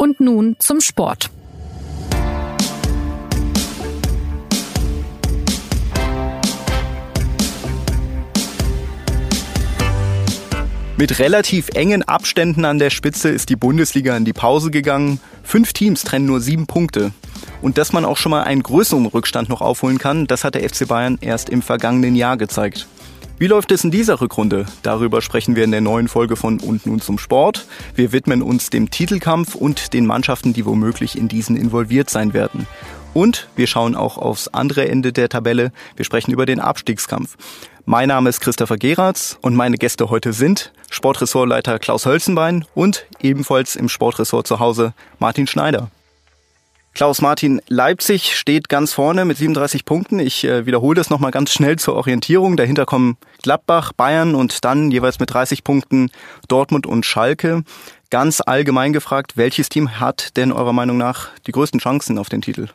Und nun zum Sport. Mit relativ engen Abständen an der Spitze ist die Bundesliga in die Pause gegangen. Fünf Teams trennen nur sieben Punkte. Und dass man auch schon mal einen größeren Rückstand noch aufholen kann, das hat der FC Bayern erst im vergangenen Jahr gezeigt. Wie läuft es in dieser Rückrunde? Darüber sprechen wir in der neuen Folge von Und nun zum Sport. Wir widmen uns dem Titelkampf und den Mannschaften, die womöglich in diesen involviert sein werden. Und wir schauen auch aufs andere Ende der Tabelle. Wir sprechen über den Abstiegskampf. Mein Name ist Christopher Geratz und meine Gäste heute sind Sportressortleiter Klaus Hölzenbein und ebenfalls im Sportressort zu Hause Martin Schneider. Klaus Martin, Leipzig steht ganz vorne mit 37 Punkten. Ich äh, wiederhole das nochmal ganz schnell zur Orientierung. Dahinter kommen Gladbach, Bayern und dann jeweils mit 30 Punkten Dortmund und Schalke. Ganz allgemein gefragt, welches Team hat denn eurer Meinung nach die größten Chancen auf den Titel?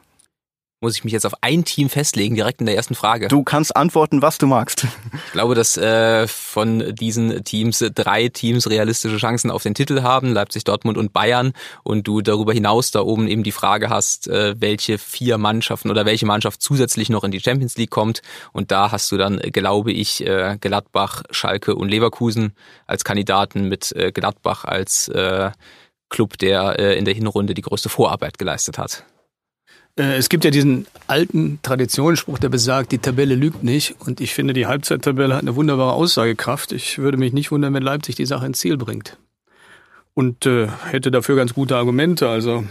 Muss ich mich jetzt auf ein Team festlegen, direkt in der ersten Frage. Du kannst antworten, was du magst. Ich glaube, dass äh, von diesen Teams drei Teams realistische Chancen auf den Titel haben, Leipzig, Dortmund und Bayern. Und du darüber hinaus da oben eben die Frage hast, äh, welche vier Mannschaften oder welche Mannschaft zusätzlich noch in die Champions League kommt. Und da hast du dann, glaube ich, äh, Gladbach, Schalke und Leverkusen als Kandidaten mit äh, Gladbach als äh, Club, der äh, in der Hinrunde die größte Vorarbeit geleistet hat. Äh, es gibt ja diesen alten Traditionsspruch, der besagt, die Tabelle lügt nicht. Und ich finde, die Halbzeittabelle hat eine wunderbare Aussagekraft. Ich würde mich nicht wundern, wenn Leipzig die Sache ins Ziel bringt. Und äh, hätte dafür ganz gute Argumente. Also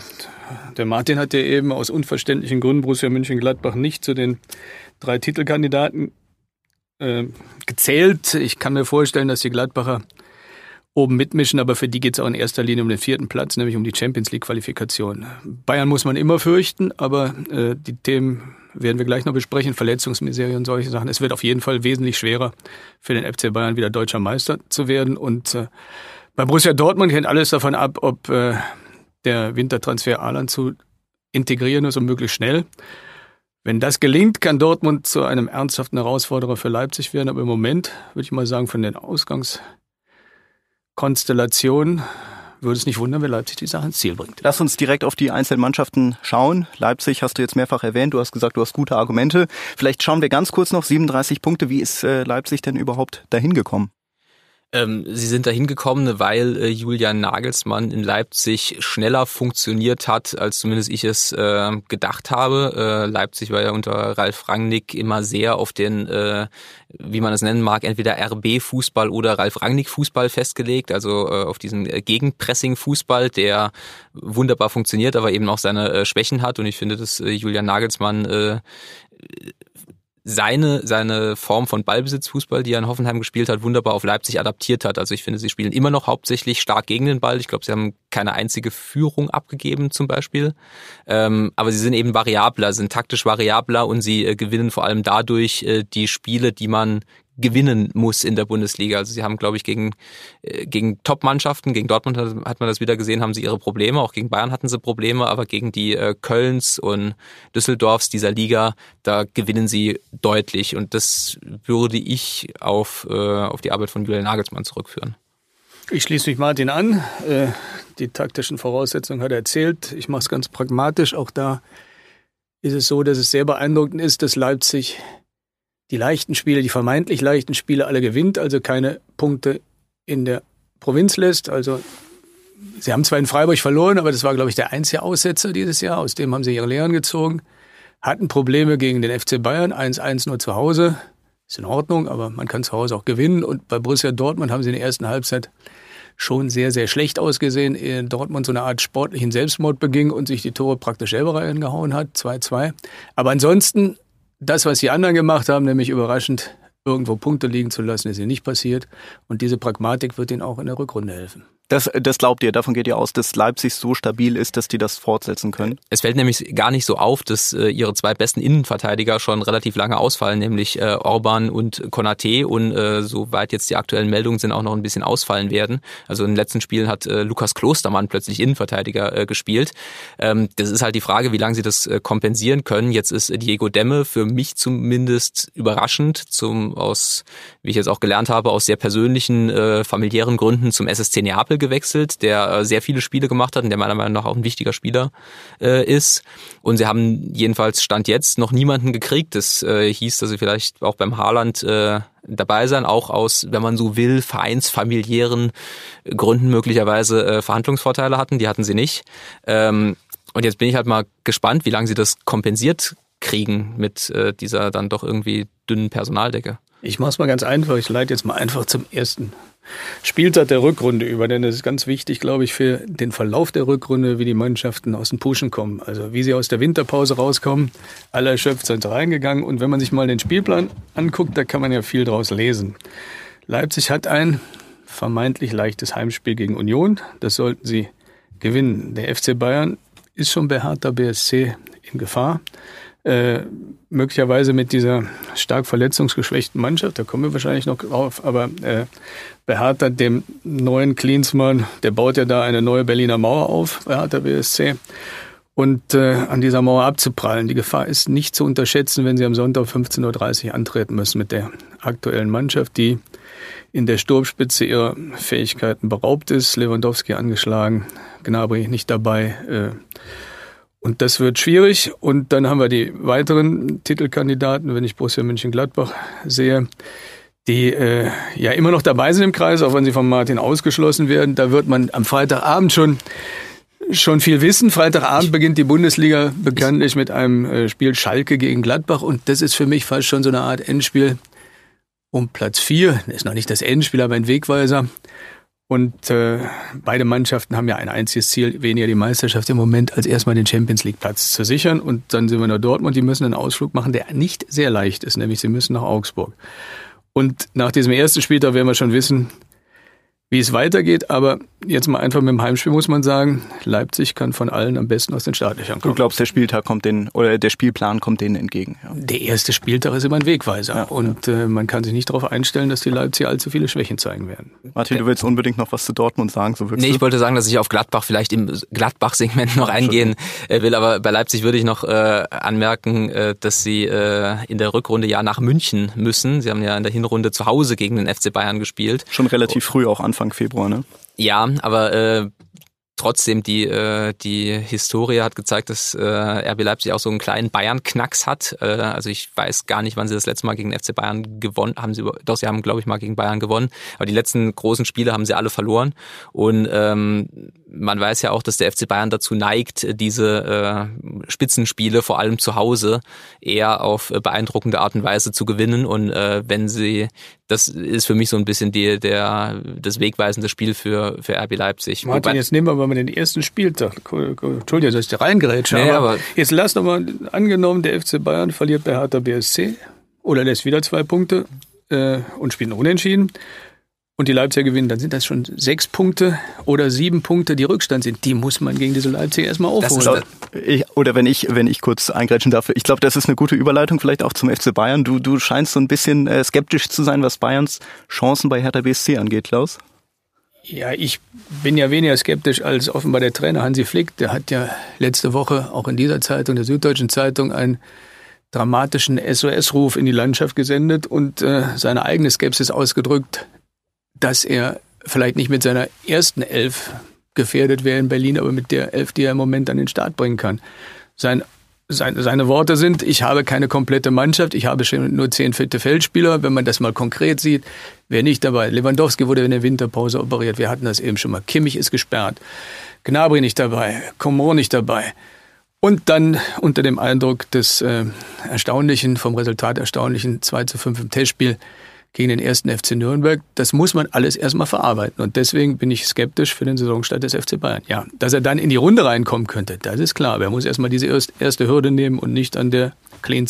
der Martin hat ja eben aus unverständlichen Gründen Borussia München-Gladbach nicht zu den drei Titelkandidaten äh, gezählt. Ich kann mir vorstellen, dass die Gladbacher oben mitmischen, aber für die geht es auch in erster Linie um den vierten Platz, nämlich um die Champions League-Qualifikation. Bayern muss man immer fürchten, aber äh, die Themen werden wir gleich noch besprechen, Verletzungsmiserie und solche Sachen. Es wird auf jeden Fall wesentlich schwerer für den FC Bayern wieder deutscher Meister zu werden. Und äh, bei Borussia Dortmund hängt alles davon ab, ob äh, der Wintertransfer Alan zu integrieren ist und möglichst schnell. Wenn das gelingt, kann Dortmund zu einem ernsthaften Herausforderer für Leipzig werden. Aber im Moment würde ich mal sagen, von den Ausgangs Konstellation würde es nicht wundern, wenn Leipzig die Sache ins Ziel bringt. Lass uns direkt auf die einzelnen Mannschaften schauen. Leipzig hast du jetzt mehrfach erwähnt. Du hast gesagt, du hast gute Argumente. Vielleicht schauen wir ganz kurz noch 37 Punkte. Wie ist äh, Leipzig denn überhaupt dahin gekommen? Ähm, sie sind dahin gekommen, weil äh, Julian Nagelsmann in Leipzig schneller funktioniert hat, als zumindest ich es äh, gedacht habe. Äh, Leipzig war ja unter Ralf Rangnick immer sehr auf den, äh, wie man es nennen mag, entweder RB-Fußball oder Ralf Rangnick-Fußball festgelegt, also äh, auf diesen äh, Gegenpressing-Fußball, der wunderbar funktioniert, aber eben auch seine Schwächen hat. Und ich finde, dass Julian Nagelsmann seine, seine Form von Ballbesitzfußball, die er in Hoffenheim gespielt hat, wunderbar auf Leipzig adaptiert hat. Also ich finde, sie spielen immer noch hauptsächlich stark gegen den Ball. Ich glaube, sie haben keine einzige Führung abgegeben zum Beispiel. Ähm, aber sie sind eben variabler, sind taktisch variabler und sie äh, gewinnen vor allem dadurch äh, die Spiele, die man gewinnen muss in der Bundesliga. Also sie haben, glaube ich, gegen, äh, gegen Top-Mannschaften, gegen Dortmund hat man das wieder gesehen, haben sie ihre Probleme, auch gegen Bayern hatten sie Probleme, aber gegen die äh, Kölns und Düsseldorfs dieser Liga, da gewinnen sie deutlich und das würde ich auf, äh, auf die Arbeit von Julian Nagelsmann zurückführen. Ich schließe mich Martin an. Die taktischen Voraussetzungen hat er erzählt. Ich mache es ganz pragmatisch. Auch da ist es so, dass es sehr beeindruckend ist, dass Leipzig die leichten Spiele, die vermeintlich leichten Spiele alle gewinnt, also keine Punkte in der Provinz lässt. Also sie haben zwar in Freiburg verloren, aber das war, glaube ich, der einzige Aussetzer dieses Jahr. Aus dem haben sie ihre Lehren gezogen. Hatten Probleme gegen den FC Bayern, 1-1 nur zu Hause. Ist in Ordnung, aber man kann zu Hause auch gewinnen. Und bei Borussia Dortmund haben sie in der ersten Halbzeit schon sehr, sehr schlecht ausgesehen. In Dortmund so eine Art sportlichen Selbstmord beging und sich die Tore praktisch selber reingehauen hat. 2-2. Aber ansonsten das, was die anderen gemacht haben, nämlich überraschend irgendwo Punkte liegen zu lassen, ist ihnen nicht passiert. Und diese Pragmatik wird ihnen auch in der Rückrunde helfen. Das, das glaubt ihr, davon geht ihr aus, dass Leipzig so stabil ist, dass die das fortsetzen können? Es fällt nämlich gar nicht so auf, dass äh, ihre zwei besten Innenverteidiger schon relativ lange ausfallen, nämlich äh, Orban und Konate und äh, soweit jetzt die aktuellen Meldungen sind, auch noch ein bisschen ausfallen werden. Also in den letzten Spielen hat äh, Lukas Klostermann plötzlich Innenverteidiger äh, gespielt. Ähm, das ist halt die Frage, wie lange sie das äh, kompensieren können. Jetzt ist Diego Demme für mich zumindest überraschend, zum aus, wie ich jetzt auch gelernt habe, aus sehr persönlichen, äh, familiären Gründen zum SSC Neapel gewechselt, der äh, sehr viele Spiele gemacht hat und der meiner Meinung nach auch ein wichtiger Spieler äh, ist. Und sie haben jedenfalls Stand jetzt noch niemanden gekriegt. Das äh, hieß, dass sie vielleicht auch beim Haaland äh, dabei sein, auch aus, wenn man so will, vereinsfamiliären Gründen möglicherweise äh, Verhandlungsvorteile hatten. Die hatten sie nicht. Ähm, und jetzt bin ich halt mal gespannt, wie lange sie das kompensiert kriegen mit äh, dieser dann doch irgendwie dünnen Personaldecke. Ich mache es mal ganz einfach. Ich leite jetzt mal einfach zum ersten Spieltag der Rückrunde über, denn es ist ganz wichtig, glaube ich, für den Verlauf der Rückrunde, wie die Mannschaften aus dem Pushen kommen. Also wie sie aus der Winterpause rauskommen. Alle erschöpft sind reingegangen. Und wenn man sich mal den Spielplan anguckt, da kann man ja viel draus lesen. Leipzig hat ein vermeintlich leichtes Heimspiel gegen Union. Das sollten sie gewinnen. Der FC Bayern ist schon bei Hertha BSC in Gefahr äh, möglicherweise mit dieser stark verletzungsgeschwächten Mannschaft, da kommen wir wahrscheinlich noch drauf, aber äh, bei Hertha, dem neuen Klinsmann, der baut ja da eine neue Berliner Mauer auf bei Hertha BSC. Und äh, an dieser Mauer abzuprallen. Die Gefahr ist nicht zu unterschätzen, wenn sie am Sonntag 15.30 Uhr antreten müssen mit der aktuellen Mannschaft, die in der Sturmspitze ihrer Fähigkeiten beraubt ist. Lewandowski angeschlagen, Gnabry nicht dabei. Äh, und das wird schwierig. Und dann haben wir die weiteren Titelkandidaten, wenn ich Borussia Mönchengladbach sehe, die äh, ja immer noch dabei sind im Kreis, auch wenn sie von Martin ausgeschlossen werden. Da wird man am Freitagabend schon schon viel wissen. Freitagabend beginnt die Bundesliga bekanntlich mit einem äh, Spiel Schalke gegen Gladbach und das ist für mich fast schon so eine Art Endspiel um Platz vier. Das ist noch nicht das Endspiel, aber ein Wegweiser. Und äh, beide Mannschaften haben ja ein einziges Ziel, weniger die Meisterschaft im Moment, als erstmal den Champions League Platz zu sichern. Und dann sind wir nach Dortmund, die müssen einen Ausflug machen, der nicht sehr leicht ist, nämlich sie müssen nach Augsburg. Und nach diesem ersten Spieltag werden wir schon wissen, wie es weitergeht. Aber jetzt mal einfach mit dem Heimspiel muss man sagen, Leipzig kann von allen am besten aus den Startlöchern kommen. Du glaubst, der Spieltag kommt den oder der Spielplan kommt denen entgegen? Ja. Der erste Spieltag ist immer ein Wegweiser ja, und ja. Äh, man kann sich nicht darauf einstellen, dass die Leipzig allzu viele Schwächen zeigen werden. Martin, du willst unbedingt noch was zu Dortmund sagen, so Nee, ich wollte sagen, dass ich auf Gladbach vielleicht im Gladbach-Segment noch eingehen äh, will, aber bei Leipzig würde ich noch äh, anmerken, äh, dass sie äh, in der Rückrunde ja nach München müssen. Sie haben ja in der Hinrunde zu Hause gegen den FC Bayern gespielt. Schon relativ früh, auch Anfang Februar, ne? Ja, aber äh, trotzdem die äh, die Historie hat gezeigt, dass äh, RB Leipzig auch so einen kleinen Bayern-Knacks hat. Äh, also ich weiß gar nicht, wann sie das letzte Mal gegen FC Bayern gewonnen haben. Sie doch, sie haben glaube ich mal gegen Bayern gewonnen, aber die letzten großen Spiele haben sie alle verloren und ähm, man weiß ja auch, dass der FC Bayern dazu neigt, diese äh, Spitzenspiele vor allem zu Hause eher auf beeindruckende Art und Weise zu gewinnen und äh, wenn sie das ist für mich so ein bisschen die, der, das wegweisende Spiel für, für RB Leipzig. Martin, Wobei, jetzt nehmen wir mal den ersten Spieltag. Entschuldigung, dass ich da reingerätsche, nee, aber, aber jetzt lass doch mal, angenommen, der FC Bayern verliert bei Hertha BSC oder lässt wieder zwei Punkte äh, und spielt unentschieden und die Leipziger gewinnen, dann sind das schon sechs Punkte oder sieben Punkte, die Rückstand sind. Die muss man gegen diese Leipziger erstmal aufholen. Ich, oder wenn ich, wenn ich kurz eingrätschen darf, ich glaube, das ist eine gute Überleitung vielleicht auch zum FC Bayern. Du, du scheinst so ein bisschen äh, skeptisch zu sein, was Bayerns Chancen bei Hertha BSC angeht, Klaus. Ja, ich bin ja weniger skeptisch als offenbar der Trainer Hansi Flick. Der hat ja letzte Woche auch in dieser Zeitung, der Süddeutschen Zeitung, einen dramatischen SOS-Ruf in die Landschaft gesendet und äh, seine eigene Skepsis ausgedrückt, dass er vielleicht nicht mit seiner ersten Elf gefährdet wäre in Berlin, aber mit der Elf, die er im Moment an den Start bringen kann. Sein, sein, seine Worte sind, ich habe keine komplette Mannschaft, ich habe schon nur zehn fitte Feldspieler. Wenn man das mal konkret sieht, wer nicht dabei. Lewandowski wurde in der Winterpause operiert, wir hatten das eben schon mal. Kimmich ist gesperrt, Gnabry nicht dabei, Komor nicht dabei. Und dann unter dem Eindruck des äh, erstaunlichen, vom Resultat erstaunlichen 2 zu 5 im Testspiel gegen den ersten FC Nürnberg. Das muss man alles erstmal verarbeiten. Und deswegen bin ich skeptisch für den Saisonstart des FC Bayern. Ja, dass er dann in die Runde reinkommen könnte, das ist klar. Aber er muss erstmal diese erste Hürde nehmen und nicht an der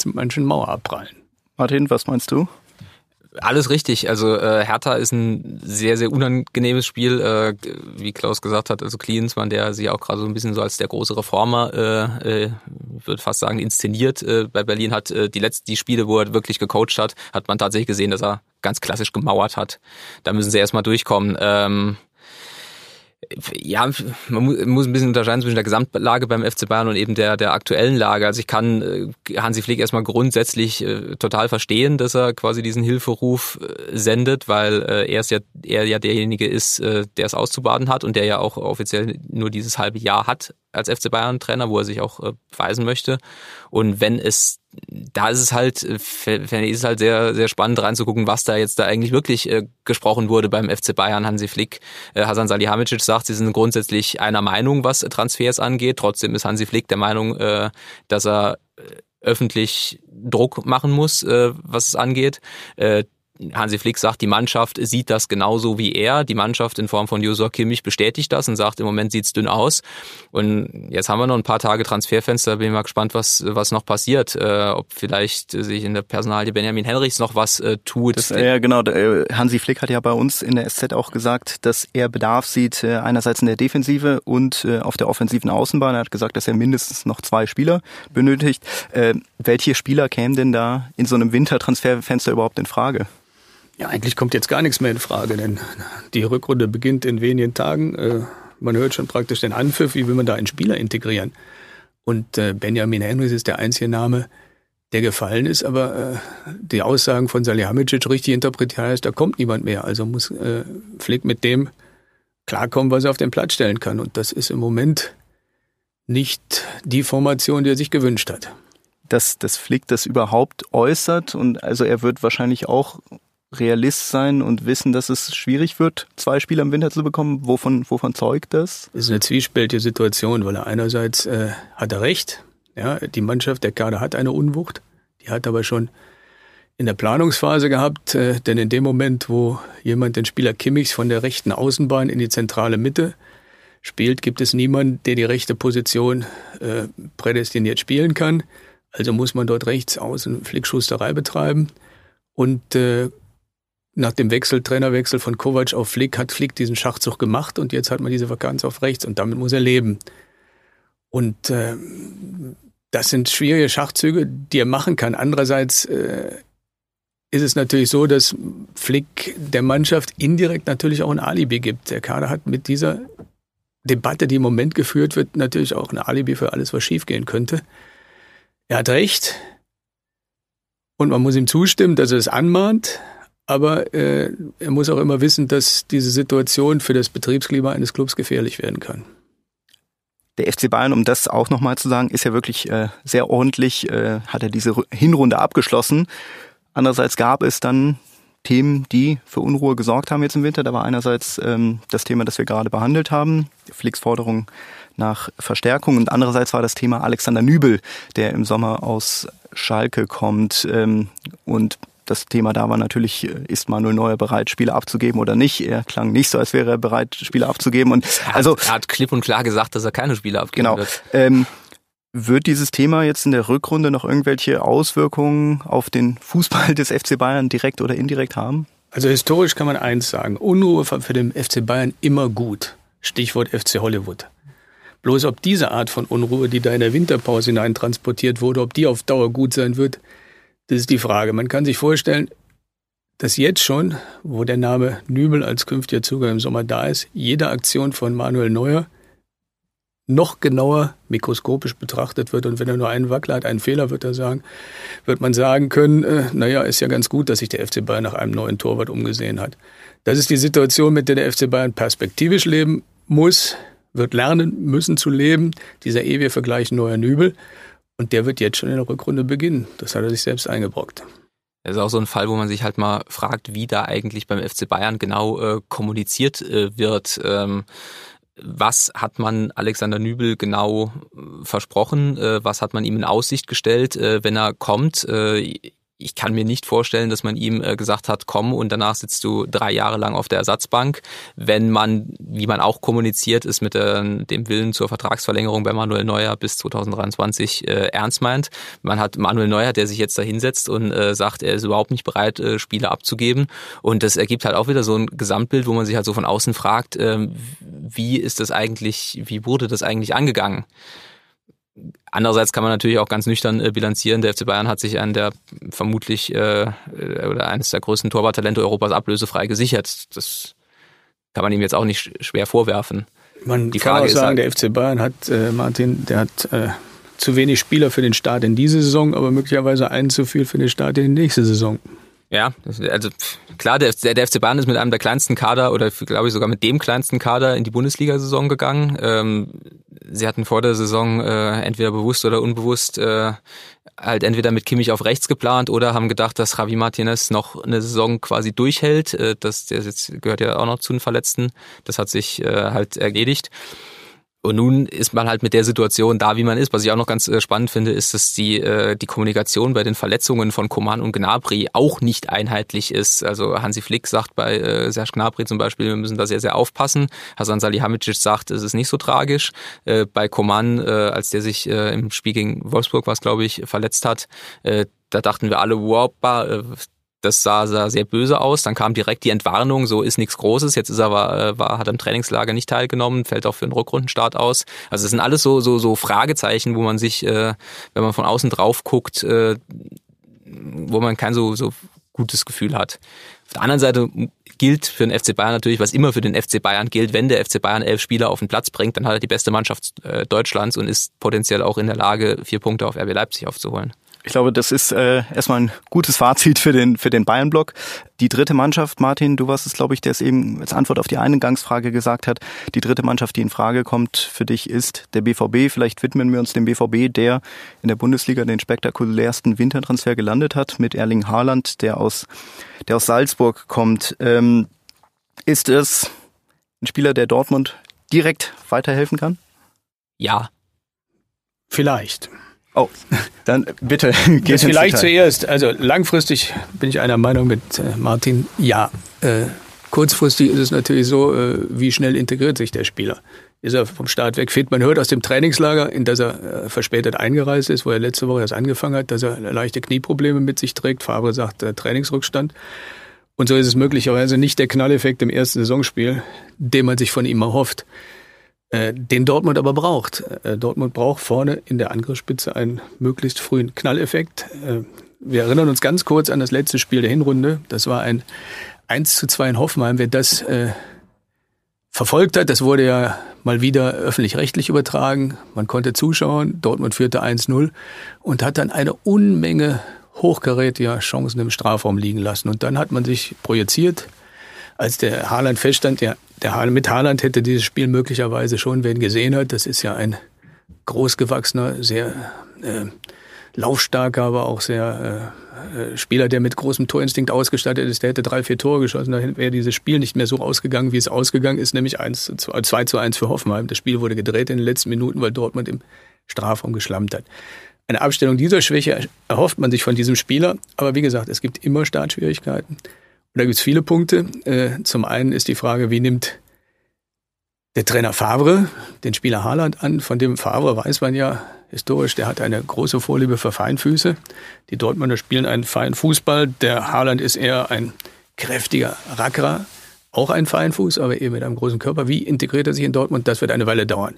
manchen Mauer abprallen. Martin, was meinst du? Alles richtig. Also äh, Hertha ist ein sehr, sehr unangenehmes Spiel, äh, wie Klaus gesagt hat. Also Klinsmann, der sich auch gerade so ein bisschen so als der große Reformer, äh, äh, würde fast sagen, inszeniert äh, bei Berlin hat. Äh, die letzten die Spiele, wo er wirklich gecoacht hat, hat man tatsächlich gesehen, dass er ganz klassisch gemauert hat. Da müssen sie erstmal durchkommen. Ähm, Ja, man muss ein bisschen unterscheiden zwischen der Gesamtlage beim FC Bayern und eben der, der aktuellen Lage. Also ich kann äh, Hansi Flick erstmal grundsätzlich äh, total verstehen, dass er quasi diesen Hilferuf äh, sendet, weil er, ist ja, er ja derjenige ist, der es auszubaden hat und der ja auch offiziell nur dieses halbe Jahr hat als FC Bayern Trainer, wo er sich auch beweisen möchte. Und wenn es da ist es halt, äh, ist es halt sehr, sehr spannend reinzugucken, was da jetzt da eigentlich wirklich äh, gesprochen wurde beim FC Bayern. Hansi Flick, äh, Hasan Salihamidzic sagt, sie sind grundsätzlich einer Meinung, was Transfers angeht. Trotzdem ist Hansi Flick der Meinung, äh, dass er äh, öffentlich Druck machen muss, äh, was es angeht. Äh, Hansi Flick sagt, die Mannschaft sieht das genauso wie er. Die Mannschaft in Form von Josua Kimmich bestätigt das und sagt, im Moment sieht's dünn aus. Und jetzt haben wir noch ein paar Tage Transferfenster. Bin mal gespannt, was, was noch passiert. Äh, ob vielleicht sich in der Personalie Benjamin Henrichs noch was äh, tut. Das, ja, genau. Äh, Hansi Flick hat ja bei uns in der SZ auch gesagt, dass er Bedarf sieht, äh, einerseits in der Defensive und äh, auf der offensiven Außenbahn. Er hat gesagt, dass er mindestens noch zwei Spieler benötigt. Äh, welche Spieler kämen denn da in so einem Wintertransferfenster überhaupt in Frage? Ja, eigentlich kommt jetzt gar nichts mehr in Frage, denn die Rückrunde beginnt in wenigen Tagen. Äh, man hört schon praktisch den Anpfiff, wie will man da einen Spieler integrieren. Und äh, Benjamin Henrys ist der einzige Name, der gefallen ist, aber äh, die Aussagen von Salihamidzic richtig interpretiert heißt, da kommt niemand mehr. Also muss Flick mit dem klarkommen, was er auf den Platz stellen kann. Und das ist im Moment nicht die Formation, die er sich gewünscht hat. Dass, dass Flick das überhaupt äußert und also er wird wahrscheinlich auch Realist sein und wissen, dass es schwierig wird, zwei Spiele im Winter zu bekommen? Wovon, wovon zeugt das? Das ist eine zwiespältige Situation, weil er einerseits äh, hat er recht, ja, die Mannschaft, der Kader hat eine Unwucht, die hat aber schon in der Planungsphase gehabt, äh, denn in dem Moment, wo jemand den Spieler Kimmichs von der rechten Außenbahn in die zentrale Mitte spielt, gibt es niemanden, der die rechte Position äh, prädestiniert spielen kann. Also muss man dort rechts außen Flickschusterei betreiben. Und äh, nach dem Wechsel, Trainerwechsel von Kovac auf Flick, hat Flick diesen Schachzug gemacht und jetzt hat man diese Vakanz auf rechts und damit muss er leben. Und äh, das sind schwierige Schachzüge, die er machen kann. Andererseits äh, ist es natürlich so, dass Flick der Mannschaft indirekt natürlich auch ein Alibi gibt. Der Kader hat mit dieser Debatte, die im Moment geführt wird, natürlich auch ein Alibi für alles, was schiefgehen könnte. Er hat recht. Und man muss ihm zustimmen, dass er es anmahnt. Aber äh, er muss auch immer wissen, dass diese Situation für das Betriebsklima eines Clubs gefährlich werden kann. Der FC Bayern, um das auch nochmal zu sagen, ist ja wirklich äh, sehr ordentlich, äh, hat er diese Hinrunde abgeschlossen. Andererseits gab es dann Themen, die für Unruhe gesorgt haben jetzt im Winter. Da war einerseits ähm, das Thema, das wir gerade behandelt haben, Flicks Forderung nach Verstärkung und andererseits war das Thema Alexander Nübel, der im Sommer aus Schalke kommt ähm, und das Thema da war natürlich, äh, ist Manuel Neuer bereit, Spiele abzugeben oder nicht? Er klang nicht so, als wäre er bereit, Spiele abzugeben. Und er also er hat klipp und klar gesagt, dass er keine Spiele abgeben genau, wird. Ähm, wird dieses Thema jetzt in der Rückrunde noch irgendwelche Auswirkungen auf den Fußball des FC Bayern direkt oder indirekt haben? Also historisch kann man eins sagen. Unruhe für den FC Bayern immer gut. Stichwort FC Hollywood. Bloß ob diese Art von Unruhe, die da in der Winterpause hinein transportiert wurde, ob die auf Dauer gut sein wird, das ist die Frage. Man kann sich vorstellen, dass jetzt schon, wo der Name Nübel als künftiger Zugang im Sommer da ist, jede Aktion von Manuel Neuer noch genauer mikroskopisch betrachtet wird. Und wenn er nur einen Wackler hat, einen Fehler, wird er sagen, wird man sagen können, äh, naja, ist ja ganz gut, dass sich der FC Bayern nach einem neuen Torwart umgesehen hat. Das ist die Situation, mit der der FC Bayern perspektivisch leben muss, wird lernen müssen zu leben. Dieser ewige Vergleich neuer Nübel. Und der wird jetzt schon in der Rückrunde beginnen. Das hat er sich selbst eingebrockt. Das ist auch so ein Fall, wo man sich halt mal fragt, wie da eigentlich beim FC Bayern genau äh, kommuniziert äh, wird. Ähm, was hat man Alexander Nübel genau äh, versprochen? Äh, was hat man ihm in Aussicht gestellt, äh, wenn er kommt? Äh, ich kann mir nicht vorstellen, dass man ihm äh, gesagt hat, komm und danach sitzt du drei Jahre lang auf der Ersatzbank. Wenn man, wie man auch kommuniziert, ist mit der, dem Willen zur Vertragsverlängerung bei Manuel Neuer bis 2023 äh, ernst meint. Man hat Manuel Neuer, der sich jetzt da hinsetzt und äh, sagt, er ist überhaupt nicht bereit, äh, Spiele abzugeben. Und das ergibt halt auch wieder so ein Gesamtbild, wo man sich halt so von außen fragt, äh, wie ist das eigentlich, wie wurde das eigentlich angegangen? Andererseits kann man natürlich auch ganz nüchtern äh, bilanzieren. Der FC Bayern hat sich einen der vermutlich äh, oder eines der größten Torwarttalente Europas ablösefrei gesichert. Das kann man ihm jetzt auch nicht schwer vorwerfen. Man die kann Frage auch sagen, halt, der FC Bayern hat, äh, Martin, der hat äh, zu wenig Spieler für den Start in diese Saison, aber möglicherweise einen zu viel für den Start in die nächste Saison. Ja, also klar, der, der FC Bayern ist mit einem der kleinsten Kader oder glaube ich sogar mit dem kleinsten Kader in die Bundesliga-Saison gegangen. Ähm, sie hatten vor der Saison äh, entweder bewusst oder unbewusst äh, halt entweder mit Kimmich auf rechts geplant oder haben gedacht, dass Javi Martinez noch eine Saison quasi durchhält. Äh, das der jetzt gehört ja auch noch zu den Verletzten. Das hat sich äh, halt erledigt. Und nun ist man halt mit der Situation da, wie man ist. Was ich auch noch ganz äh, spannend finde, ist, dass die, äh, die Kommunikation bei den Verletzungen von Coman und Gnabry auch nicht einheitlich ist. Also Hansi Flick sagt bei äh, Serge Gnabry zum Beispiel, wir müssen da sehr, sehr aufpassen. Hasan Salihamidzic sagt, es ist nicht so tragisch. Äh, bei Coman, äh, als der sich äh, im Spiel gegen Wolfsburg, was glaube ich, verletzt hat, äh, da dachten wir alle, wow, äh, das sah, sah sehr böse aus. Dann kam direkt die Entwarnung, so ist nichts Großes. Jetzt ist er war, äh, war hat am Trainingslager nicht teilgenommen, fällt auch für den Rückrundenstart aus. Also es sind alles so so so Fragezeichen, wo man sich, äh, wenn man von außen drauf guckt, äh, wo man kein so so gutes Gefühl hat. Auf der anderen Seite gilt für den FC Bayern natürlich, was immer für den FC Bayern gilt, wenn der FC Bayern elf Spieler auf den Platz bringt, dann hat er die beste Mannschaft äh, Deutschlands und ist potenziell auch in der Lage, vier Punkte auf RB Leipzig aufzuholen. Ich glaube, das ist äh, erstmal ein gutes Fazit für den, für den Bayern-Block. Die dritte Mannschaft, Martin, du warst es, glaube ich, der es eben als Antwort auf die Eingangsfrage gesagt hat. Die dritte Mannschaft, die in Frage kommt für dich, ist der BVB. Vielleicht widmen wir uns dem BVB, der in der Bundesliga den spektakulärsten Wintertransfer gelandet hat mit Erling Haaland, der aus, der aus Salzburg kommt. Ähm, ist es ein Spieler, der Dortmund direkt weiterhelfen kann? Ja. Vielleicht. Oh, dann bitte. Geht vielleicht zuerst. Also langfristig bin ich einer Meinung mit äh, Martin. Ja, äh, kurzfristig ist es natürlich so, äh, wie schnell integriert sich der Spieler. Ist er vom Start weg fit? Man hört aus dem Trainingslager, in das er äh, verspätet eingereist ist, wo er letzte Woche erst angefangen hat, dass er leichte Knieprobleme mit sich trägt. Fabre sagt äh, Trainingsrückstand. Und so ist es möglicherweise nicht der Knalleffekt im ersten Saisonspiel, den man sich von ihm erhofft. Äh, den Dortmund aber braucht. Äh, Dortmund braucht vorne in der Angriffsspitze einen möglichst frühen Knalleffekt. Äh, wir erinnern uns ganz kurz an das letzte Spiel der Hinrunde. Das war ein 1 zu 2 in Hoffenheim. Wer das äh, verfolgt hat, das wurde ja mal wieder öffentlich-rechtlich übertragen. Man konnte zuschauen. Dortmund führte 1-0 und hat dann eine Unmenge hochkarätiger Chancen im Strafraum liegen lassen. Und dann hat man sich projiziert, als der Haaland feststand, ja, der mit Haaland hätte dieses Spiel möglicherweise schon, wer ihn gesehen hat, das ist ja ein großgewachsener, sehr äh, laufstarker, aber auch sehr äh, äh, Spieler, der mit großem Torinstinkt ausgestattet ist, der hätte drei, vier Tore geschossen, dann wäre dieses Spiel nicht mehr so ausgegangen, wie es ausgegangen ist, nämlich 1 zu 2, 2 zu 1 für Hoffenheim. Das Spiel wurde gedreht in den letzten Minuten, weil Dortmund im Strafraum geschlammt hat. Eine Abstellung dieser Schwäche erhofft man sich von diesem Spieler, aber wie gesagt, es gibt immer Startschwierigkeiten. Da gibt es viele Punkte. Äh, zum einen ist die Frage, wie nimmt der Trainer Favre den Spieler Haaland an? Von dem Favre weiß man ja historisch, der hat eine große Vorliebe für Feinfüße. Die Dortmunder spielen einen feinen Fußball. Der Haaland ist eher ein kräftiger Rackerer, auch ein Feinfuß, aber eben mit einem großen Körper. Wie integriert er sich in Dortmund? Das wird eine Weile dauern.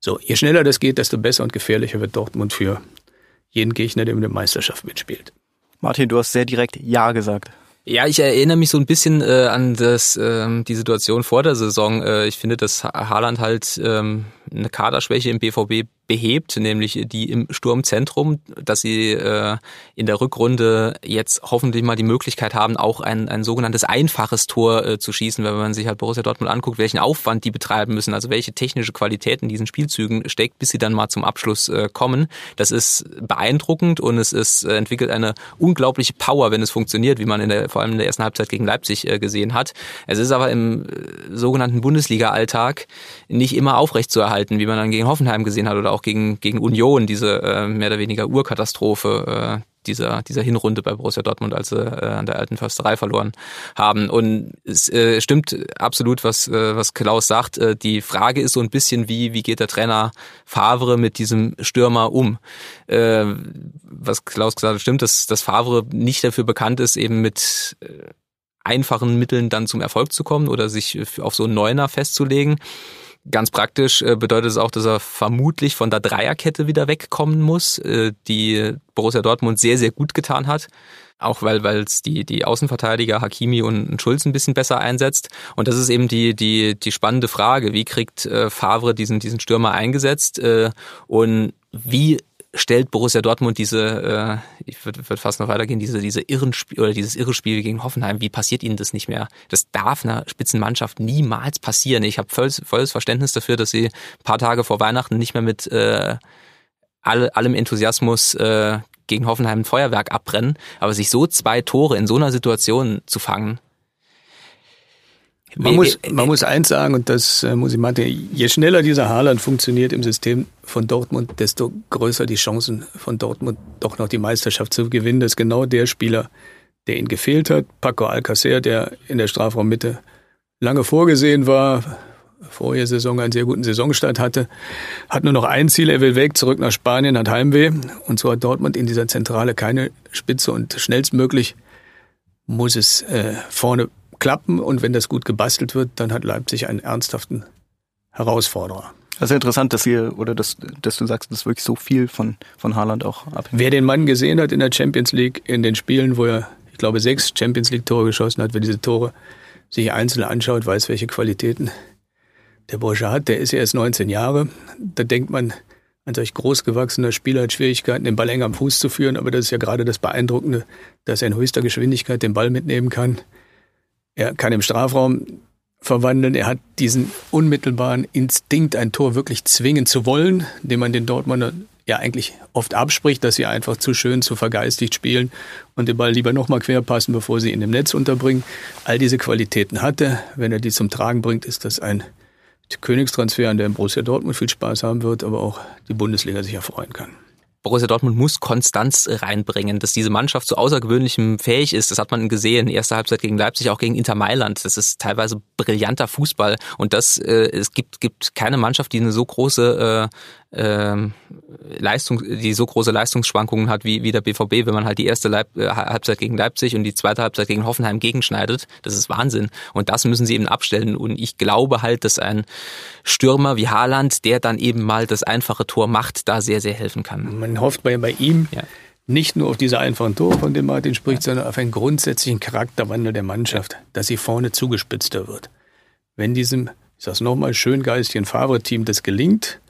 So, je schneller das geht, desto besser und gefährlicher wird Dortmund für jeden Gegner, der mit der Meisterschaft mitspielt. Martin, du hast sehr direkt Ja gesagt. Ja, ich erinnere mich so ein bisschen äh, an das, ähm, die Situation vor der Saison. Äh, ich finde, dass Haaland halt ähm, eine Kaderschwäche im BVB behebt, nämlich die im Sturmzentrum, dass sie äh, in der Rückrunde jetzt hoffentlich mal die Möglichkeit haben, auch ein, ein sogenanntes einfaches Tor äh, zu schießen, wenn man sich halt Borussia Dortmund anguckt, welchen Aufwand die betreiben müssen, also welche technische Qualität in diesen Spielzügen steckt, bis sie dann mal zum Abschluss äh, kommen. Das ist beeindruckend und es ist, äh, entwickelt eine unglaubliche Power, wenn es funktioniert, wie man in der, vor allem in der ersten Halbzeit gegen Leipzig äh, gesehen hat. Es ist aber im äh, sogenannten Bundesliga-Alltag nicht immer aufrechtzuerhalten, wie man dann gegen Hoffenheim gesehen hat oder auch auch gegen, gegen Union, diese äh, mehr oder weniger Urkatastrophe äh, dieser, dieser Hinrunde bei Borussia Dortmund, als sie äh, an der alten Försterei verloren haben. Und es äh, stimmt absolut, was, äh, was Klaus sagt. Äh, die Frage ist so ein bisschen, wie, wie geht der Trainer Favre mit diesem Stürmer um? Äh, was Klaus gesagt hat, stimmt, dass, dass Favre nicht dafür bekannt ist, eben mit äh, einfachen Mitteln dann zum Erfolg zu kommen oder sich auf so einen Neuner festzulegen Ganz praktisch äh, bedeutet es auch, dass er vermutlich von der Dreierkette wieder wegkommen muss, äh, die Borussia Dortmund sehr, sehr gut getan hat. Auch weil weil es die, die Außenverteidiger Hakimi und Schulz ein bisschen besser einsetzt. Und das ist eben die, die, die spannende Frage. Wie kriegt äh, Favre diesen, diesen Stürmer eingesetzt? Und wie stellt Borussia Dortmund diese, äh, ich würde würd fast noch weitergehen, diese, diese irren Spiel oder dieses irre Spiel gegen Hoffenheim, wie passiert ihnen das nicht mehr? Das darf einer Spitzenmannschaft niemals passieren. Ich habe volles, volles Verständnis dafür, dass sie ein paar Tage vor Weihnachten nicht mehr mit äh, all, allem Enthusiasmus äh, gegen Hoffenheim ein Feuerwerk abbrennen, aber sich so zwei Tore in so einer Situation zu fangen, man muss, man muss eins sagen, und das äh, muss ich meinen, je schneller dieser Haaland funktioniert im System von Dortmund, desto größer die Chancen von Dortmund doch noch die Meisterschaft zu gewinnen. Das ist genau der Spieler, der ihn gefehlt hat. Paco Alcacer, der in der Strafraummitte lange vorgesehen war, vorher Saison einen sehr guten Saisonstart hatte, hat nur noch ein Ziel, er will weg, zurück nach Spanien, hat Heimweh. Und so hat Dortmund in dieser Zentrale keine Spitze und schnellstmöglich muss es äh, vorne klappen und wenn das gut gebastelt wird, dann hat Leipzig einen ernsthaften Herausforderer. Also interessant, dass ihr oder dass, dass du sagst, dass wirklich so viel von, von Haaland auch abhängt. Wer den Mann gesehen hat in der Champions League, in den Spielen, wo er, ich glaube, sechs Champions League Tore geschossen hat, wer diese Tore sich einzeln anschaut, weiß, welche Qualitäten der Bursche hat. Der ist ja erst 19 Jahre. Da denkt man, ein solch großgewachsener Spieler hat Schwierigkeiten, den Ball eng am Fuß zu führen, aber das ist ja gerade das Beeindruckende, dass er in höchster Geschwindigkeit den Ball mitnehmen kann. Er kann im Strafraum verwandeln. Er hat diesen unmittelbaren Instinkt, ein Tor wirklich zwingen zu wollen, den man den Dortmunder ja eigentlich oft abspricht, dass sie einfach zu schön, zu vergeistigt spielen und den Ball lieber nochmal quer passen, bevor sie ihn im Netz unterbringen. All diese Qualitäten hat er. Wenn er die zum Tragen bringt, ist das ein Königstransfer, an dem Borussia Dortmund viel Spaß haben wird, aber auch die Bundesliga sich erfreuen kann. Borussia Dortmund muss Konstanz reinbringen, dass diese Mannschaft zu außergewöhnlichem fähig ist. Das hat man gesehen. Erste Halbzeit gegen Leipzig, auch gegen Inter Mailand. Das ist teilweise brillanter Fußball. Und das, äh, es gibt, gibt keine Mannschaft, die eine so große äh, äh, Leistung, die so große Leistungsschwankungen hat wie, wie der BVB, wenn man halt die erste Leip äh, Halbzeit gegen Leipzig und die zweite Halbzeit gegen Hoffenheim gegenschneidet. Das ist Wahnsinn. Und das müssen sie eben abstellen. Und ich glaube halt, dass ein Stürmer wie Haaland, der dann eben mal das einfache Tor macht, da sehr, sehr helfen kann. Man hofft bei, bei ihm, ja nicht nur auf diese einfachen Tore, von denen Martin spricht, sondern auf einen grundsätzlichen Charakterwandel der Mannschaft, dass sie vorne zugespitzter wird. Wenn diesem, ich sag's nochmal, schöngeistigen Favre-Team das gelingt,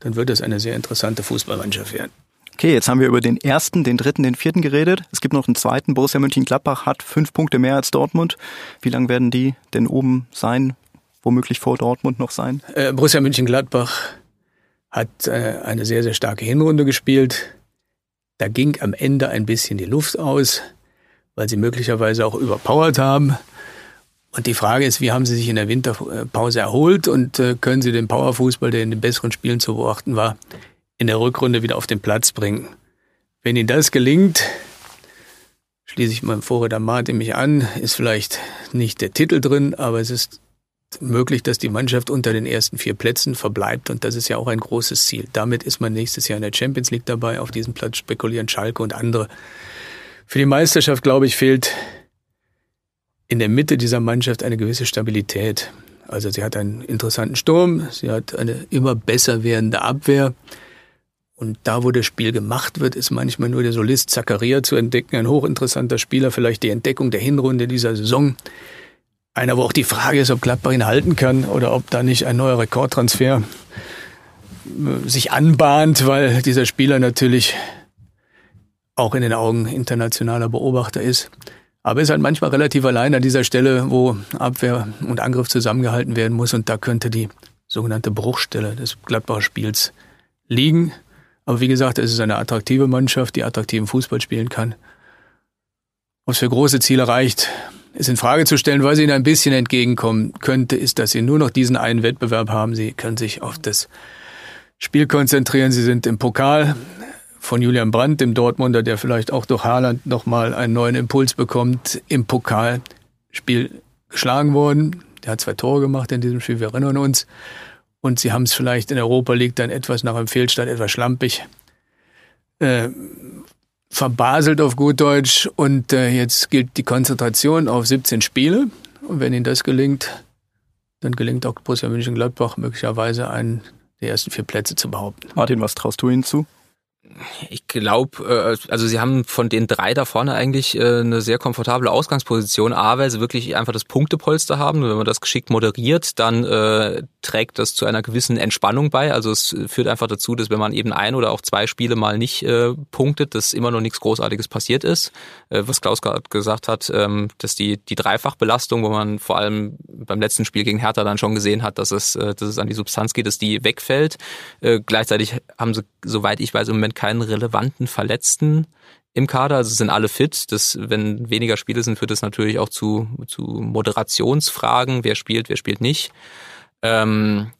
dann wird es eine sehr interessante Fußballmannschaft werden. Okay, jetzt haben wir über den ersten, den dritten, den vierten geredet. Es gibt noch einen zweiten. Borussia Mönchengladbach hat fünf Punkte mehr als Dortmund. Wie lang werden die denn oben sein? Womöglich vor Dortmund noch sein? Äh, Borussia Mönchengladbach hat äh, eine sehr, sehr starke Hinrunde gespielt. Da ging am Ende ein bisschen die Luft aus, weil sie möglicherweise auch überpowert haben. Und die Frage ist, wie haben Sie sich in der Winterpause erholt und äh, können Sie den Powerfußball, der in den besseren Spielen zu beobachten war, in der Rückrunde wieder auf den Platz bringen? Wenn Ihnen das gelingt, schließe ich meinem Vorredner Martin mich an, ist vielleicht nicht der Titel drin, aber es ist möglich, dass die Mannschaft unter den ersten vier Plätzen verbleibt und das ist ja auch ein großes Ziel. Damit ist man nächstes Jahr in der Champions League dabei. Auf diesem Platz spekulieren Schalke und andere. Für die Meisterschaft, glaube ich, fehlt in der Mitte dieser Mannschaft eine gewisse Stabilität. Also sie hat einen interessanten Sturm, sie hat eine immer besser werdende Abwehr. Und da, wo das Spiel gemacht wird, ist manchmal nur der Solist Zakaria zu entdecken, ein hochinteressanter Spieler, vielleicht die Entdeckung der Hinrunde dieser Saison. Einer, wo auch die Frage ist, ob Gladbach ihn halten kann oder ob da nicht ein neuer Rekordtransfer äh, sich anbahnt, weil dieser Spieler natürlich auch in den Augen internationaler Beobachter ist. Aber ist halt manchmal relativ allein an dieser Stelle, wo Abwehr und Angriff zusammengehalten werden muss. Und da könnte die sogenannte Bruchstelle des Gladbacher Spiels liegen. Aber wie gesagt, es ist eine attraktive Mannschaft, die attraktiven Fußball spielen kann. Ob es für große Ziele reicht, ist in Frage zu stellen, weil sie ihnen ein bisschen entgegenkommen könnte, ist, dass sie nur noch diesen einen Wettbewerb haben. Sie können sich auf das Spiel konzentrieren. Sie sind im Pokal von Julian Brandt, dem Dortmunder, der vielleicht auch durch Haaland nochmal einen neuen Impuls bekommt, im Pokalspiel geschlagen worden. Der hat zwei Tore gemacht in diesem Spiel, wir erinnern uns. Und sie haben es vielleicht in Europa League dann etwas nach einem Fehlstart, etwas schlampig äh, verbaselt auf gut Deutsch. Und äh, jetzt gilt die Konzentration auf 17 Spiele. Und wenn ihnen das gelingt, dann gelingt auch Borussia Mönchengladbach möglicherweise einen der ersten vier Plätze zu behaupten. Martin, was traust du ihnen zu? Ich glaube, äh, also sie haben von den drei da vorne eigentlich äh, eine sehr komfortable Ausgangsposition. A, weil sie wirklich einfach das Punktepolster haben. Wenn man das geschickt moderiert, dann äh, trägt das zu einer gewissen Entspannung bei. Also es führt einfach dazu, dass wenn man eben ein oder auch zwei Spiele mal nicht äh, punktet, dass immer noch nichts Großartiges passiert ist. Äh, was Klaus gerade gesagt hat, ähm, dass die, die Dreifachbelastung, wo man vor allem beim letzten Spiel gegen Hertha dann schon gesehen hat, dass es, äh, dass es an die Substanz geht, dass die wegfällt. Äh, gleichzeitig haben sie, soweit ich weiß, im Moment keinen relevanten Verletzten im Kader. Also sind alle fit. Das, wenn weniger Spiele sind, führt das natürlich auch zu, zu Moderationsfragen. Wer spielt, wer spielt nicht. Ähm,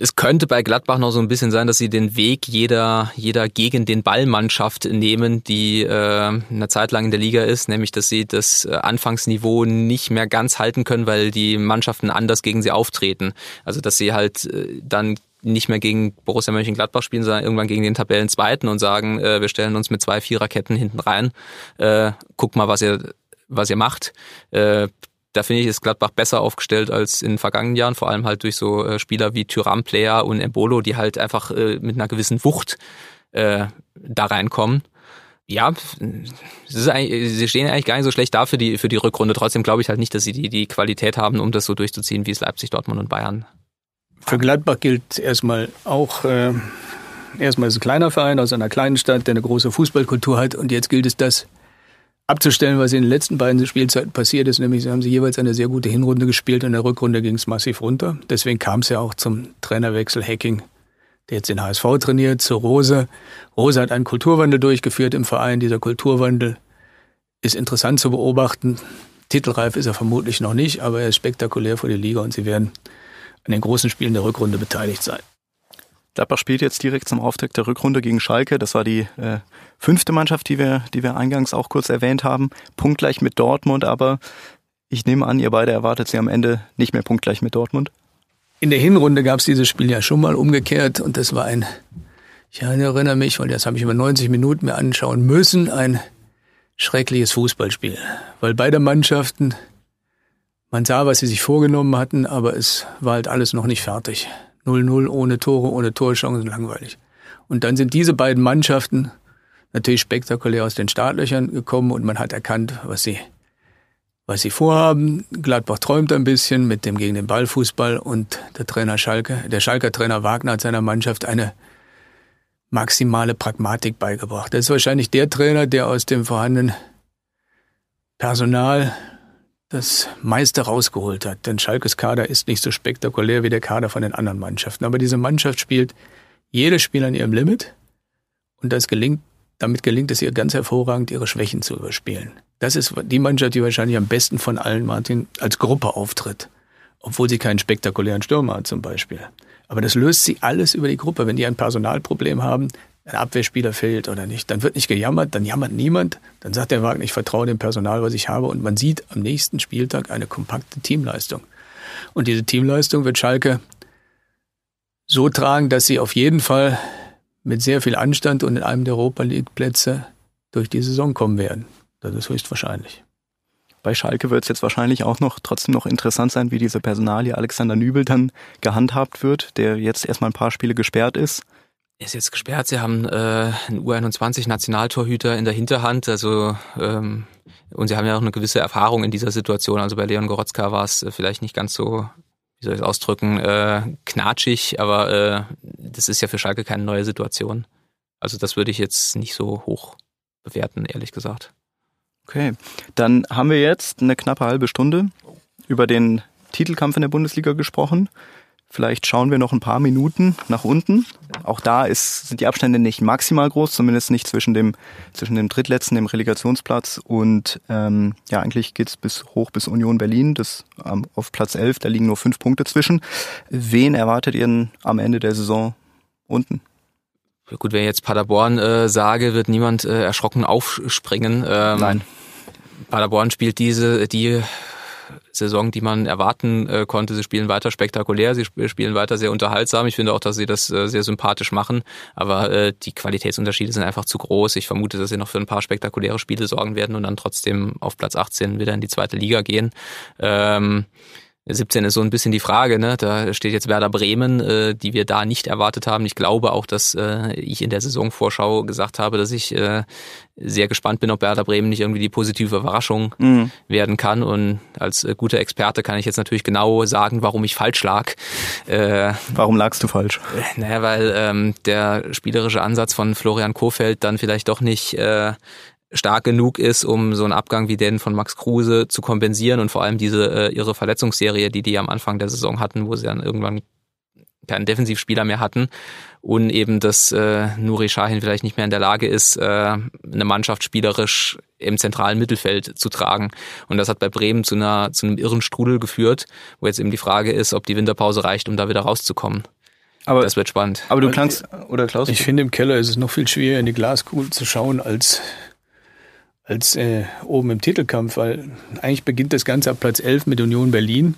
es könnte bei Gladbach noch so ein bisschen sein, dass sie den Weg jeder, jeder gegen den Ballmannschaft nehmen, die äh, eine Zeit lang in der Liga ist, nämlich dass sie das äh, Anfangsniveau nicht mehr ganz halten können, weil die Mannschaften anders gegen sie auftreten. Also dass sie halt äh, dann nicht mehr gegen Borussia Mönchengladbach spielen, sondern irgendwann gegen den Tabellenzweiten und sagen, äh, wir stellen uns mit zwei Viererketten hinten rein, äh, guckt mal, was ihr, was ihr macht. Äh, da finde ich, ist Gladbach besser aufgestellt als in den vergangenen Jahren, vor allem halt durch so äh, Spieler wie Tyram Player und Embolo, die halt einfach äh, mit einer gewissen Wucht äh, da reinkommen. Ja, sie stehen eigentlich gar nicht so schlecht da für die, für die Rückrunde. Trotzdem glaube ich halt nicht, dass sie die, die Qualität haben, um das so durchzuziehen, wie es Leipzig, Dortmund und Bayern für Gladbach gilt erstmal auch, äh, erstmal ist ein kleiner Verein aus einer kleinen Stadt, der eine große Fußballkultur hat. Und jetzt gilt es, das abzustellen, was in den letzten beiden Spielzeiten passiert ist. Nämlich haben sie jeweils eine sehr gute Hinrunde gespielt und in der Rückrunde ging es massiv runter. Deswegen kam es ja auch zum Trainerwechsel Hacking, der jetzt den HSV trainiert, zu Rose. Rose hat einen Kulturwandel durchgeführt im Verein. Dieser Kulturwandel ist interessant zu beobachten. Titelreif ist er vermutlich noch nicht, aber er ist spektakulär für die Liga und sie werden an den großen Spielen der Rückrunde beteiligt sein. Gladbach spielt jetzt direkt zum Auftakt der Rückrunde gegen Schalke. Das war die äh, fünfte Mannschaft, die wir, die wir eingangs auch kurz erwähnt haben. Punktgleich mit Dortmund, aber ich nehme an, ihr beide erwartet sie am Ende nicht mehr punktgleich mit Dortmund. In der Hinrunde gab es dieses Spiel ja schon mal umgekehrt und das war ein, ich erinnere mich, weil das habe ich über 90 Minuten mir anschauen müssen, ein schreckliches Fußballspiel. Weil beide Mannschaften man sah, was sie sich vorgenommen hatten, aber es war halt alles noch nicht fertig. 0-0 ohne Tore, ohne Torchancen, langweilig. Und dann sind diese beiden Mannschaften natürlich spektakulär aus den Startlöchern gekommen und man hat erkannt, was sie, was sie vorhaben. Gladbach träumt ein bisschen mit dem gegen den Ballfußball und der Trainer Schalke, der Schalker Trainer Wagner hat seiner Mannschaft eine maximale Pragmatik beigebracht. Das ist wahrscheinlich der Trainer, der aus dem vorhandenen Personal das meiste rausgeholt hat. Denn Schalkes Kader ist nicht so spektakulär wie der Kader von den anderen Mannschaften. Aber diese Mannschaft spielt jedes Spiel an ihrem Limit und das gelingt, damit gelingt es ihr ganz hervorragend, ihre Schwächen zu überspielen. Das ist die Mannschaft, die wahrscheinlich am besten von allen, Martin, als Gruppe auftritt. Obwohl sie keinen spektakulären Stürmer hat zum Beispiel. Aber das löst sie alles über die Gruppe. Wenn die ein Personalproblem haben, ein Abwehrspieler fehlt oder nicht. Dann wird nicht gejammert, dann jammert niemand. Dann sagt der Wagner, ich vertraue dem Personal, was ich habe. Und man sieht am nächsten Spieltag eine kompakte Teamleistung. Und diese Teamleistung wird Schalke so tragen, dass sie auf jeden Fall mit sehr viel Anstand und in einem der Europa League Plätze durch die Saison kommen werden. Das ist höchstwahrscheinlich. Bei Schalke wird es jetzt wahrscheinlich auch noch trotzdem noch interessant sein, wie diese Personalie Alexander Nübel dann gehandhabt wird, der jetzt erstmal ein paar Spiele gesperrt ist ist jetzt gesperrt. Sie haben äh, einen U21-Nationaltorhüter in der Hinterhand. Also ähm, und sie haben ja auch eine gewisse Erfahrung in dieser Situation. Also bei Leon Gorotzka war es äh, vielleicht nicht ganz so, wie soll ich es ausdrücken, äh, knatschig, aber äh, das ist ja für Schalke keine neue Situation. Also das würde ich jetzt nicht so hoch bewerten, ehrlich gesagt. Okay, dann haben wir jetzt eine knappe halbe Stunde über den Titelkampf in der Bundesliga gesprochen. Vielleicht schauen wir noch ein paar Minuten nach unten. Auch da ist, sind die Abstände nicht maximal groß, zumindest nicht zwischen dem, zwischen dem drittletzten, dem Relegationsplatz und ähm, ja, eigentlich geht's bis hoch bis Union Berlin, das ähm, auf Platz 11, da liegen nur fünf Punkte zwischen. Wen erwartet ihr am Ende der Saison unten? Gut, wenn ich jetzt Paderborn äh, sage, wird niemand äh, erschrocken aufspringen. Ähm, Nein. Paderborn spielt diese, die Saison, die man erwarten äh, konnte. Sie spielen weiter spektakulär, sie sp spielen weiter sehr unterhaltsam. Ich finde auch, dass sie das äh, sehr sympathisch machen, aber äh, die Qualitätsunterschiede sind einfach zu groß. Ich vermute, dass sie noch für ein paar spektakuläre Spiele sorgen werden und dann trotzdem auf Platz 18 wieder in die zweite Liga gehen. Ähm, 17 ist so ein bisschen die Frage, ne? Da steht jetzt Werder Bremen, äh, die wir da nicht erwartet haben. Ich glaube auch, dass äh, ich in der Saisonvorschau gesagt habe, dass ich äh, sehr gespannt bin, ob Werder Bremen nicht irgendwie die positive Überraschung mhm. werden kann. Und als äh, guter Experte kann ich jetzt natürlich genau sagen, warum ich falsch lag. Äh, warum lagst du falsch? Äh, naja, weil ähm, der spielerische Ansatz von Florian Kofeld dann vielleicht doch nicht äh, stark genug ist, um so einen Abgang wie den von Max Kruse zu kompensieren und vor allem diese äh, ihre Verletzungsserie, die die am Anfang der Saison hatten, wo sie dann irgendwann keinen Defensivspieler mehr hatten und eben, dass äh, Nuri Sahin vielleicht nicht mehr in der Lage ist, äh, eine Mannschaft spielerisch im zentralen Mittelfeld zu tragen. Und das hat bei Bremen zu einer zu einem irren Strudel geführt, wo jetzt eben die Frage ist, ob die Winterpause reicht, um da wieder rauszukommen. Aber das wird spannend. Aber du klangst oder Klaus? Ich finde im Keller ist es noch viel schwieriger in die Glaskugel zu schauen als als äh, oben im Titelkampf, weil eigentlich beginnt das Ganze ab Platz 11 mit Union Berlin.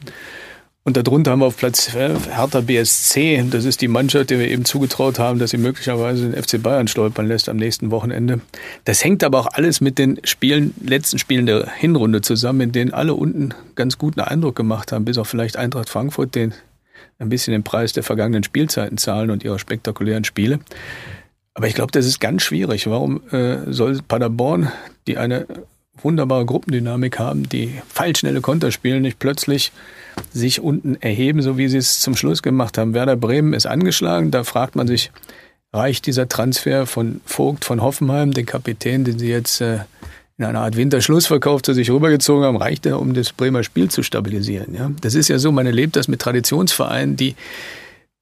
Und darunter haben wir auf Platz äh, Hertha BSC. Das ist die Mannschaft, der wir eben zugetraut haben, dass sie möglicherweise den FC Bayern stolpern lässt am nächsten Wochenende. Das hängt aber auch alles mit den Spielen, letzten Spielen der Hinrunde zusammen, in denen alle unten ganz guten Eindruck gemacht haben, bis auf vielleicht Eintracht Frankfurt, den ein bisschen den Preis der vergangenen Spielzeiten zahlen und ihrer spektakulären Spiele. Aber ich glaube, das ist ganz schwierig. Warum äh, soll Paderborn, die eine wunderbare Gruppendynamik haben, die feilschnelle Konter spielen, nicht plötzlich sich unten erheben, so wie sie es zum Schluss gemacht haben. Werder Bremen ist angeschlagen. Da fragt man sich, reicht dieser Transfer von Vogt von Hoffenheim, den Kapitän, den sie jetzt äh, in einer Art Winterschlussverkauf zu sich rübergezogen haben, reicht er, um das Bremer Spiel zu stabilisieren. Ja? Das ist ja so, man erlebt das mit Traditionsvereinen, die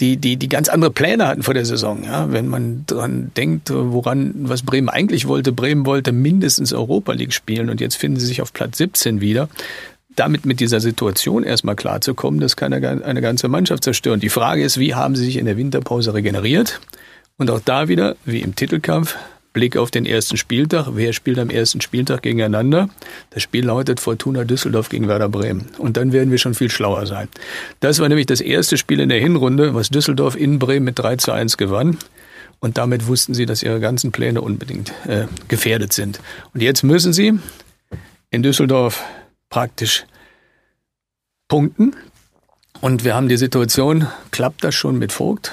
die, die, die ganz andere Pläne hatten vor der Saison. Ja, wenn man dran denkt, woran, was Bremen eigentlich wollte. Bremen wollte mindestens Europa League spielen und jetzt finden sie sich auf Platz 17 wieder. Damit mit dieser Situation erstmal klarzukommen, das kann eine, eine ganze Mannschaft zerstören. Die Frage ist, wie haben sie sich in der Winterpause regeneriert? Und auch da wieder, wie im Titelkampf, Blick auf den ersten Spieltag. Wer spielt am ersten Spieltag gegeneinander? Das Spiel lautet Fortuna Düsseldorf gegen Werder Bremen. Und dann werden wir schon viel schlauer sein. Das war nämlich das erste Spiel in der Hinrunde, was Düsseldorf in Bremen mit 3 zu 1 gewann. Und damit wussten sie, dass ihre ganzen Pläne unbedingt äh, gefährdet sind. Und jetzt müssen sie in Düsseldorf praktisch punkten. Und wir haben die Situation, klappt das schon mit Vogt?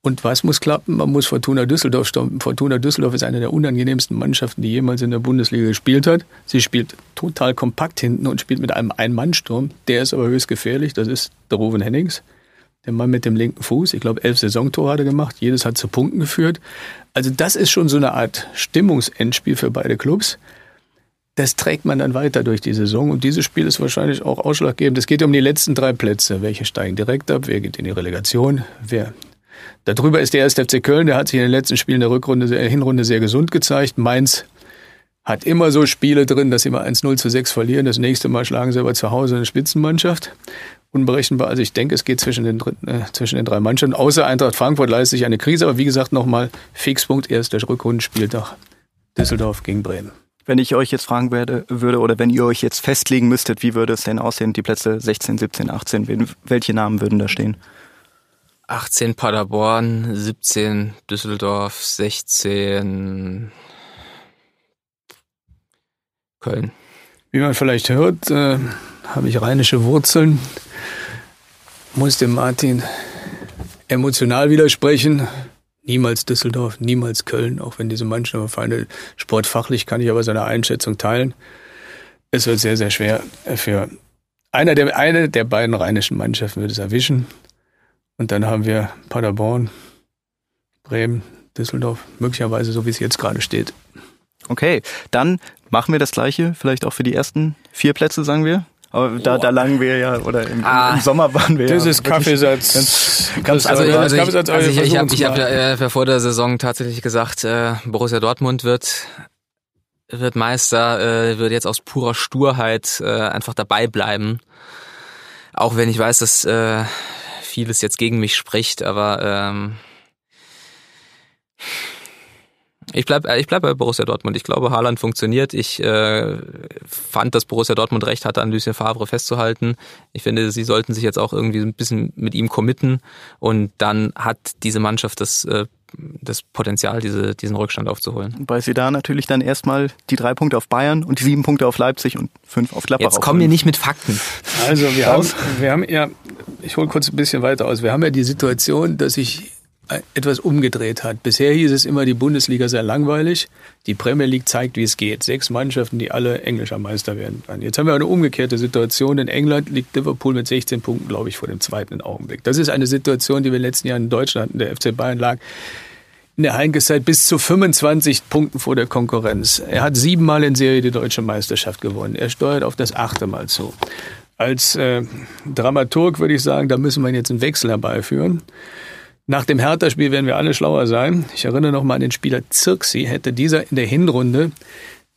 Und was muss klappen? Man muss Fortuna Düsseldorf stoppen. Fortuna Düsseldorf ist eine der unangenehmsten Mannschaften, die jemals in der Bundesliga gespielt hat. Sie spielt total kompakt hinten und spielt mit einem Ein-Mann-Sturm. Der ist aber höchst gefährlich. Das ist der Ruven Hennings. Der Mann mit dem linken Fuß. Ich glaube, elf Saisontore gemacht. Jedes hat zu Punkten geführt. Also das ist schon so eine Art Stimmungsendspiel für beide Clubs. Das trägt man dann weiter durch die Saison. Und dieses Spiel ist wahrscheinlich auch ausschlaggebend. Es geht um die letzten drei Plätze. Welche steigen direkt ab? Wer geht in die Relegation? Wer Darüber ist der 1. FC Köln, der hat sich in den letzten Spielen der Rückrunde, der Hinrunde sehr gesund gezeigt. Mainz hat immer so Spiele drin, dass sie mal 1-0 zu 6 verlieren. Das nächste Mal schlagen sie aber zu Hause eine Spitzenmannschaft. Unberechenbar. Also ich denke, es geht zwischen den, äh, zwischen den drei Mannschaften. Außer Eintracht Frankfurt leistet sich eine Krise. Aber wie gesagt, nochmal Fixpunkt erst der Rückrundenspieltag Düsseldorf gegen Bremen. Wenn ich euch jetzt fragen werde, würde oder wenn ihr euch jetzt festlegen müsstet, wie würde es denn aussehen, die Plätze 16, 17, 18, welche Namen würden da stehen? 18 Paderborn, 17 Düsseldorf, 16 Köln. Wie man vielleicht hört, äh, habe ich rheinische Wurzeln, muss dem Martin emotional widersprechen. Niemals Düsseldorf, niemals Köln, auch wenn diese Mannschaft Feinde sportfachlich kann ich aber seine Einschätzung teilen. Es wird sehr, sehr schwer für einer der, eine der beiden rheinischen Mannschaften wird es erwischen. Und dann haben wir Paderborn, Bremen, Düsseldorf, möglicherweise so wie es jetzt gerade steht. Okay, dann machen wir das gleiche, vielleicht auch für die ersten vier Plätze, sagen wir. Aber da, da lagen wir ja, oder im, ah, im Sommer waren wir das ja. ist Kaffeesatz. Ganz, ganz also, also, ich, also ich, ich habe hab ja äh, vor der Saison tatsächlich gesagt, äh, Borussia Dortmund wird wird Meister, äh, wird jetzt aus purer Sturheit äh, einfach dabei bleiben. Auch wenn ich weiß, dass äh, vieles jetzt gegen mich spricht, aber ähm, Ich bleibe ich bleib bei Borussia Dortmund. Ich glaube, Haaland funktioniert. Ich äh, fand, dass Borussia Dortmund recht hatte, an Lucien Favre festzuhalten. Ich finde, sie sollten sich jetzt auch irgendwie ein bisschen mit ihm committen. Und dann hat diese Mannschaft das äh, das Potenzial, diese, diesen Rückstand aufzuholen. Weil sie da natürlich dann erstmal die drei Punkte auf Bayern und die sieben Punkte auf Leipzig und fünf auf Gladbach Jetzt kommen wir nicht mit Fakten. Also wir haben, wir haben ja, ich hole kurz ein bisschen weiter aus, wir haben ja die Situation, dass sich etwas umgedreht hat. Bisher hieß es immer, die Bundesliga sei langweilig. Die Premier League zeigt, wie es geht. Sechs Mannschaften, die alle englischer Meister werden. Jetzt haben wir eine umgekehrte Situation. In England liegt Liverpool mit 16 Punkten, glaube ich, vor dem zweiten Augenblick. Das ist eine Situation, die wir in den letzten Jahren in Deutschland, in der FC Bayern lag, in der Heinkeszeit bis zu 25 Punkten vor der Konkurrenz. Er hat siebenmal in Serie die deutsche Meisterschaft gewonnen. Er steuert auf das achte Mal zu. Als äh, Dramaturg würde ich sagen, da müssen wir jetzt einen Wechsel herbeiführen. Nach dem Hertha-Spiel werden wir alle schlauer sein. Ich erinnere noch mal an den Spieler Zirksi. Hätte dieser in der Hinrunde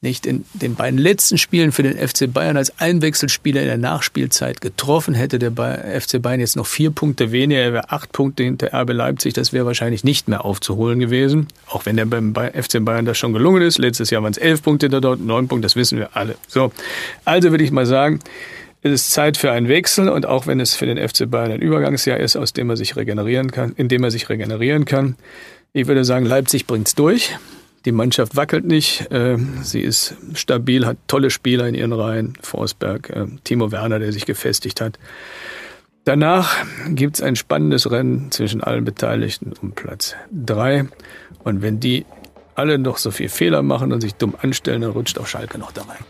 nicht in den beiden letzten Spielen für den FC Bayern als Einwechselspieler in der Nachspielzeit getroffen, hätte der FC Bayern jetzt noch vier Punkte weniger, er wäre acht Punkte hinter RB Leipzig, das wäre wahrscheinlich nicht mehr aufzuholen gewesen, auch wenn der beim FC Bayern das schon gelungen ist. Letztes Jahr waren es elf Punkte hinter dort, neun Punkte, das wissen wir alle. So, also würde ich mal sagen, es ist Zeit für einen Wechsel und auch wenn es für den FC Bayern ein Übergangsjahr ist, aus dem er sich regenerieren kann, in dem er sich regenerieren kann, ich würde sagen, Leipzig bringt's durch. Die Mannschaft wackelt nicht, äh, sie ist stabil, hat tolle Spieler in ihren Reihen, Forsberg, äh, Timo Werner, der sich gefestigt hat. Danach gibt's ein spannendes Rennen zwischen allen Beteiligten um Platz drei. Und wenn die alle noch so viel Fehler machen und sich dumm anstellen, dann rutscht auch Schalke noch da rein.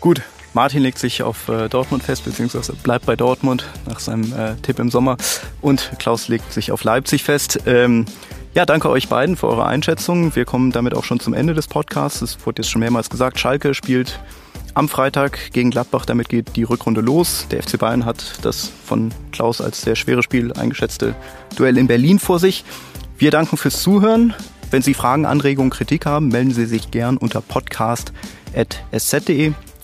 Gut, Martin legt sich auf äh, Dortmund fest, beziehungsweise bleibt bei Dortmund nach seinem äh, Tipp im Sommer. Und Klaus legt sich auf Leipzig fest. Ähm, ja, danke euch beiden für eure Einschätzung. Wir kommen damit auch schon zum Ende des Podcasts. Es wurde jetzt schon mehrmals gesagt, Schalke spielt am Freitag gegen Gladbach. Damit geht die Rückrunde los. Der FC Bayern hat das von Klaus als sehr schwere Spiel eingeschätzte Duell in Berlin vor sich. Wir danken fürs Zuhören. Wenn Sie Fragen, Anregungen, Kritik haben, melden Sie sich gern unter podcast.sz.de.